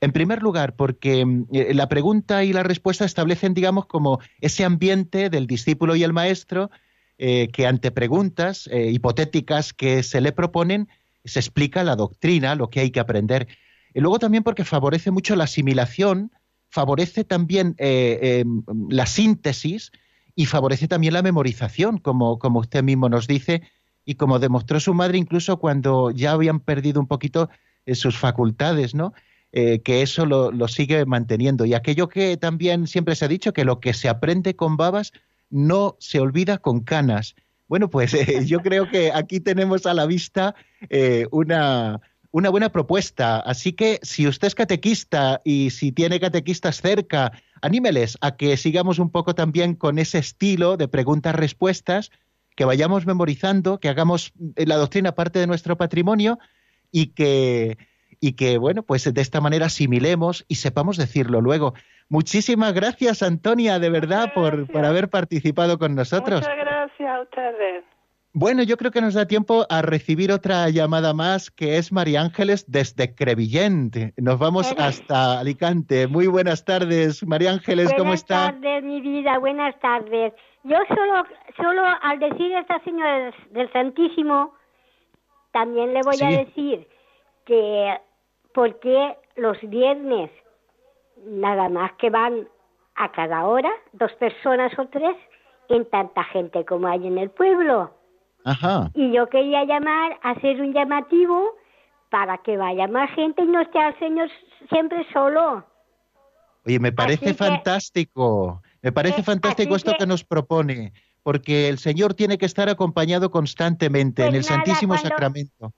En primer lugar, porque eh, la pregunta y la respuesta establecen, digamos, como ese ambiente del discípulo y el maestro eh, que ante preguntas eh, hipotéticas que se le proponen se explica la doctrina, lo que hay que aprender. Y luego también porque favorece mucho la asimilación, favorece también eh, eh, la síntesis y favorece también la memorización, como, como usted mismo nos dice y como demostró su madre incluso cuando ya habían perdido un poquito sus facultades, ¿no? Que eso lo sigue manteniendo. Y aquello que también siempre se ha dicho, que lo que se aprende con babas no se olvida con canas. Bueno, pues eh, yo creo que aquí tenemos a la vista eh, una, una buena propuesta. Así que si usted es catequista y si tiene catequistas cerca, anímeles a que sigamos un poco también con ese estilo de preguntas-respuestas, que vayamos memorizando, que hagamos eh, la doctrina parte de nuestro patrimonio y que, y que, bueno, pues de esta manera asimilemos y sepamos decirlo luego. Muchísimas gracias, Antonia, de verdad, por, por haber participado con nosotros. Muchas gracias a ustedes. Bueno, yo creo que nos da tiempo a recibir otra llamada más, que es María Ángeles desde Crevillent. Nos vamos hasta Alicante. Muy buenas tardes, María Ángeles, ¿cómo buenas está? tardes, mi vida, buenas tardes. Yo solo, solo al decir esta señora del Santísimo, también le voy a decir que por qué los viernes nada más que van a cada hora, dos personas o tres, en tanta gente como hay en el pueblo. Ajá. Y yo quería llamar, hacer un llamativo para que vaya más gente y no esté al Señor siempre solo. Oye, me parece Así que- fantástico. Me parece Eh, fantástico esto que- que nos propone, porque el Señor tiene que estar acompañado constantemente en Pues el nada, Santísimo cuando- Sacramento.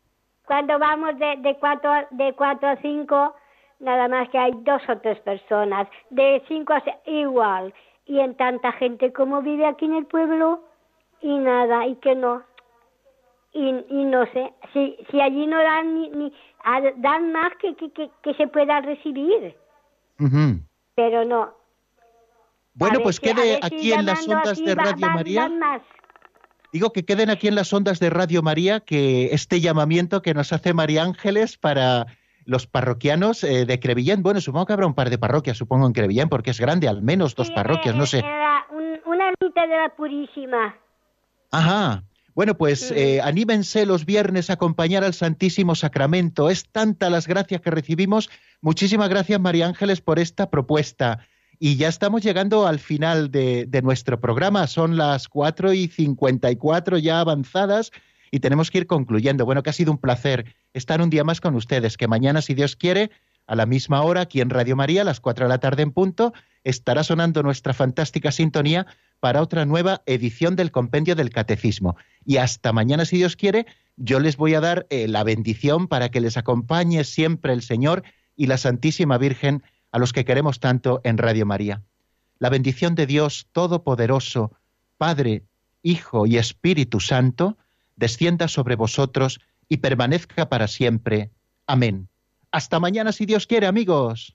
Cuando vamos de, de, cuatro, a- de cuatro a cinco, nada más que hay dos o tres personas. De cinco a seis, igual. Y en tanta gente como vive aquí en el pueblo, y nada, y que no. Y, y no sé, si, si allí no dan ni, ni dan más que, que, que, que se pueda recibir, pero no. Bueno, A pues quede si aquí en las ondas así de va- Radio van- María. van más. Digo que queden aquí en las ondas de Radio María que este llamamiento que nos hace María Ángeles para los parroquianos eh, de Crevillén. Bueno, supongo que habrá un par de parroquias, supongo, en Crevillén, porque es grande, al menos dos parroquias, no sé. una ermita de la Purísima. Ajá. Bueno, pues eh, anímense los viernes a acompañar al Santísimo Sacramento. Es tanta las gracias que recibimos. Muchísimas gracias, María Ángeles, por esta propuesta. Y ya estamos llegando al final de, nuestro programa. Son las 4 y 54 ya avanzadas y tenemos que ir concluyendo. Bueno, que ha sido un placer estar un día más con ustedes. Que mañana, si Dios quiere, a la misma hora, aquí en Radio María, a las 4 de la tarde en punto, estará sonando nuestra fantástica sintonía para otra nueva edición del Compendio del Catecismo. Y hasta mañana, si Dios quiere, yo les voy a dar eh, la bendición para que les acompañe siempre el Señor y la Santísima Virgen a los que queremos tanto en Radio María. La bendición de Dios Todopoderoso, Padre, Hijo y Espíritu Santo, descienda sobre vosotros y permanezca para siempre. Amén. Hasta mañana si Dios quiere, amigos.